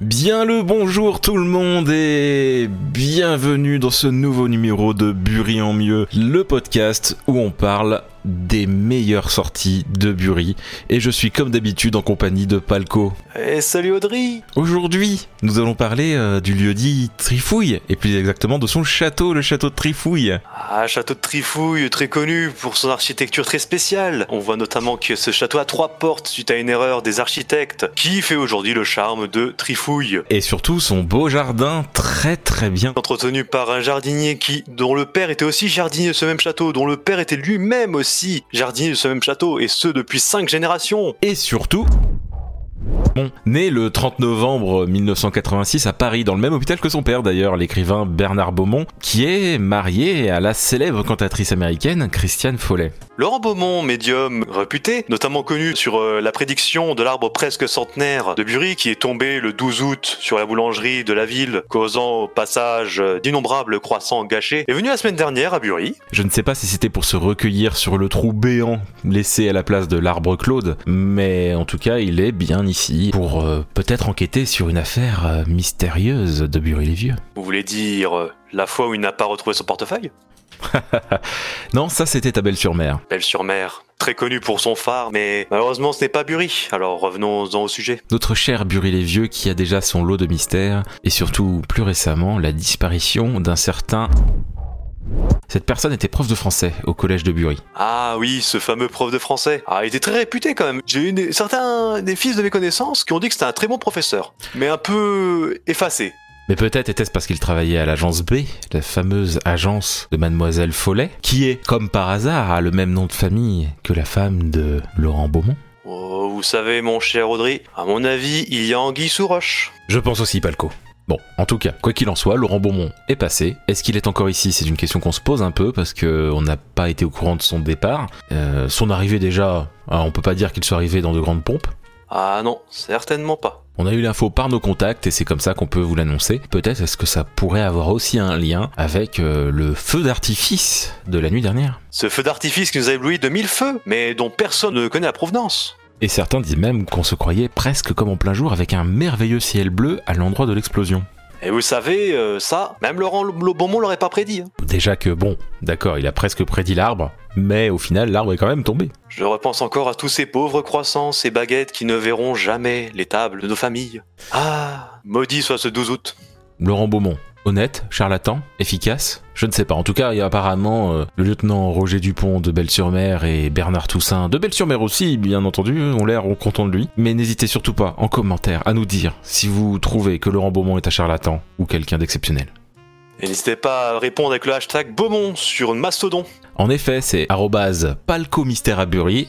Bien le bonjour tout le monde et bienvenue dans ce nouveau numéro de Bury en mieux, le podcast où on parle des meilleures sorties de Bury. Et je suis comme d'habitude en compagnie de Palco. Et salut Audrey Aujourd'hui, nous allons parler euh, du lieu dit Trifouille, et plus exactement de son château, le château de Trifouille. Ah, château de Trifouille, très connu pour son architecture très spéciale. On voit notamment que ce château a trois portes suite à une erreur des architectes, qui fait aujourd'hui le charme de Trifouille. Et surtout son beau jardin très très bien Entretenu par un jardinier qui, dont le père était aussi jardinier de ce même château, dont le père était lui-même aussi jardinier de ce même château, et ce depuis cinq générations. Et surtout... Bon, né le 30 novembre 1986 à Paris, dans le même hôpital que son père d'ailleurs, l'écrivain Bernard Beaumont, qui est marié à la célèbre cantatrice américaine Christiane Follet. Laurent Beaumont, médium réputé, notamment connu sur euh, la prédiction de l'arbre presque centenaire de Bury qui est tombé le 12 août sur la boulangerie de la ville, causant au passage euh, d'innombrables croissants gâchés, est venu la semaine dernière à Bury. Je ne sais pas si c'était pour se recueillir sur le trou béant laissé à la place de l'arbre Claude, mais en tout cas il est bien ici pour euh, peut-être enquêter sur une affaire euh, mystérieuse de Bury-les-Vieux. Vous voulez dire euh, la fois où il n'a pas retrouvé son portefeuille? Non, ça c'était à Belle-sur-Mer. Belle-sur-Mer, très connu pour son phare, mais malheureusement ce n'est pas Bury. Alors revenons-en au sujet. Notre cher Bury-les-Vieux qui a déjà son lot de mystères, et surtout plus récemment la disparition d'un certain... Cette personne était prof de français au collège de Bury. Ah oui, ce fameux prof de français. Ah, il était très réputé quand même. J'ai eu des- certains des fils de mes connaissances qui ont dit que c'était un très bon professeur, mais un peu effacé. Mais peut-être était-ce parce qu'il travaillait à l'agence B, la fameuse agence de Mademoiselle Follet, qui est, comme par hasard, a le même nom de famille que la femme de Laurent Beaumont. Oh, vous savez, mon cher Audrey, à mon avis, il y a anguille sous roche. Je pense aussi, Palco. Bon, en tout cas, quoi qu'il en soit, Laurent Beaumont est passé. Est-ce qu'il est encore ici? C'est une question qu'on se pose un peu parce que on n'a pas été au courant de son départ. Euh, son arrivée déjà, alors on peut pas dire qu'il soit arrivé dans de grandes pompes. Ah non, certainement pas. On a eu l'info par nos contacts et c'est comme ça qu'on peut vous l'annoncer. Peut-être est-ce que ça pourrait avoir aussi un lien avec euh, le feu d'artifice de la nuit dernière? Ce feu d'artifice qui nous a ébloui de mille feux, mais dont personne ne connaît la provenance. Et certains disent même qu'on se croyait presque comme en plein jour avec un merveilleux ciel bleu à l'endroit de l'explosion. Et vous savez, euh, ça, même Laurent Beaumont l'aurait pas prédit. hein. Déjà que bon, d'accord, il a presque prédit l'arbre, mais au final l'arbre est quand même tombé. Je repense encore à tous ces pauvres croissants, ces baguettes qui ne verront jamais les tables de nos familles. Ah, maudit soit ce 12 août. Laurent Beaumont, honnête, charlatan, efficace Je ne sais pas. En tout cas, il y a apparemment euh, le lieutenant Roger Dupont de Belle-sur-Mer et Bernard Toussaint de Belle-sur-Mer aussi, bien entendu, ont l'air contents de lui. Mais n'hésitez surtout pas, en commentaire, à nous dire si vous trouvez que Laurent Beaumont est un charlatan ou quelqu'un d'exceptionnel. Et n'hésitez pas à répondre avec le hashtag Beaumont sur Mastodon. En effet, c'est arrobase palco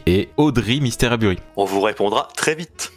et Audrey mystère. On vous répondra très vite.